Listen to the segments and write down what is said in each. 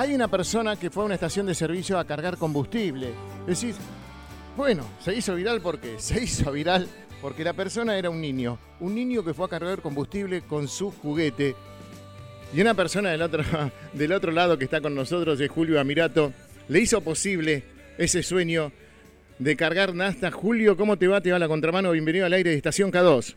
hay una persona que fue a una estación de servicio a cargar combustible. Decís, bueno, se hizo viral porque se hizo viral porque la persona era un niño, un niño que fue a cargar combustible con su juguete. Y una persona del otro, del otro lado que está con nosotros es Julio Amirato, le hizo posible ese sueño de cargar nasta. Julio, ¿cómo te va? Te va la contramano. Bienvenido al aire de Estación K2.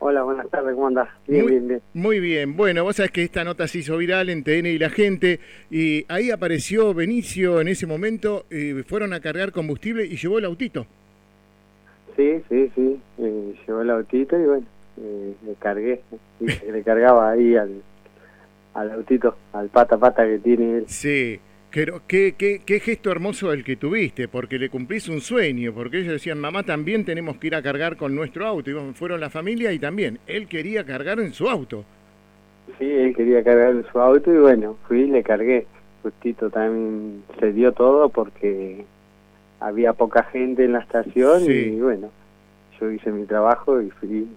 Hola, buenas tardes, ¿cómo andás? Bien, muy, bien, bien. Muy bien. Bueno, vos sabés que esta nota se hizo viral en TN y la gente, y ahí apareció Benicio en ese momento, y fueron a cargar combustible y llevó el autito. Sí, sí, sí, eh, llevó el autito y bueno, eh, le cargué, y le cargaba ahí al, al autito, al pata pata que tiene él. Sí, pero qué, qué, qué gesto hermoso el que tuviste, porque le cumplís un sueño, porque ellos decían, mamá, también tenemos que ir a cargar con nuestro auto, y fueron la familia y también, él quería cargar en su auto. Sí, él quería cargar en su auto y bueno, fui y le cargué. Justito también se dio todo porque había poca gente en la estación Sí. y bueno, yo hice mi trabajo y fui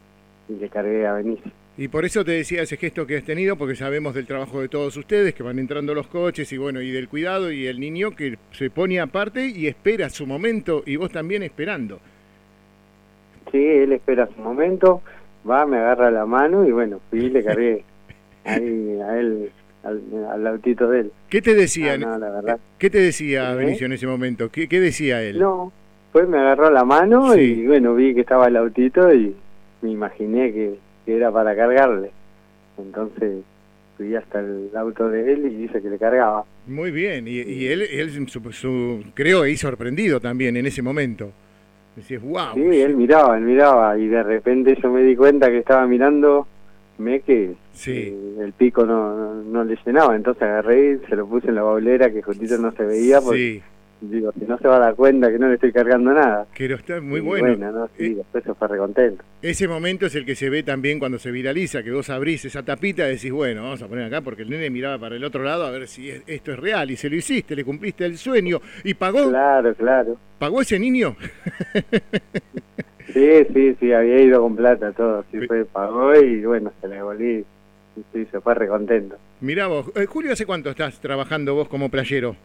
y le cargué a Benicio. Y por eso te decía ese gesto que has tenido, porque sabemos del trabajo de todos ustedes, que van entrando los coches y bueno, y del cuidado y el niño que se pone aparte y espera su momento y vos también esperando. Sí, él espera su momento, va, me agarra la mano y bueno, y le cargué ahí a él, al, al autito de él. ¿Qué te decía? Ah, no, la verdad. ¿Qué te decía ¿Eh? Benicio en ese momento? ¿Qué, qué decía él? No, pues me agarró la mano Sí. y bueno, vi que estaba el autito y me imaginé que, que era para cargarle. Entonces fui hasta el auto de él y dice que le cargaba. Muy bien, y, y él, él su, su- creo ahí sorprendido también en ese momento. Decías, wow. Sí, él miraba, él miraba y de repente yo me di cuenta que estaba mirando me que Sí. eh, el pico no, no, no le llenaba, entonces agarré y se lo puse en la baulera que justito no se veía porque Sí, digo, si no se va a dar cuenta que no le estoy cargando nada. pero está muy Y bueno. no, sí, Eh, después se fue recontento. Ese momento es el que se ve también cuando se viraliza, que vos abrís esa tapita y decís, bueno, vamos a poner acá porque el nene miraba para el otro lado a ver si es- esto es real y se lo hiciste, le cumpliste el sueño y pagó, Claro, claro. pagó ese niño. Sí, sí, sí, había ido con plata todo, sí fue, pagó y bueno, se la devolví y sí, se fue recontento. Mirá vos, Eh, Julio, ¿hace cuánto estás trabajando vos como playero?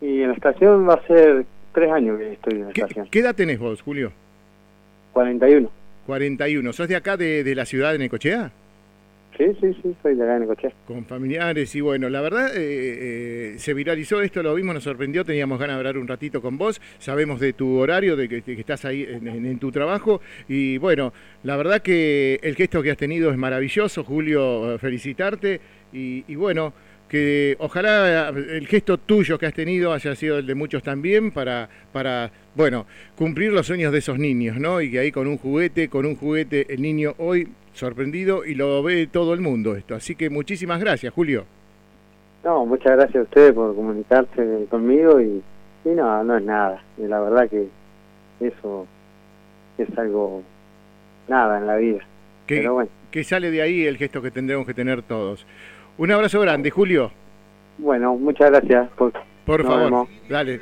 Y en la estación va a ser tres años que estoy en la ¿Qué, estación, qué edad tenés vos, Julio? 41. 41. ¿Sos de acá, de, de la ciudad de Necochea? Sí, sí, sí, soy de acá en Necochea. Con familiares y bueno, la verdad eh, eh, se viralizó esto, lo vimos, nos sorprendió, teníamos ganas de hablar un ratito con vos, sabemos de tu horario, de que, de que estás ahí en, en- en tu trabajo y bueno, la verdad que el gesto que has tenido es maravilloso, Julio, eh, felicitarte y, y bueno, que ojalá el gesto tuyo que has tenido haya sido el de muchos también para, para bueno, cumplir los sueños de esos niños, ¿no? Y que ahí con un juguete, con un juguete, el niño hoy sorprendido y lo ve todo el mundo esto. Así que muchísimas gracias, Julio. No, muchas gracias a ustedes por comunicarse conmigo y, y no, no es nada. Y la verdad que eso es algo, nada en la vida. Que, Pero bueno, que sale de ahí el gesto que tendremos que tener todos. Un abrazo grande, Julio. bueno, muchas gracias por, Por favor, vemos. dale.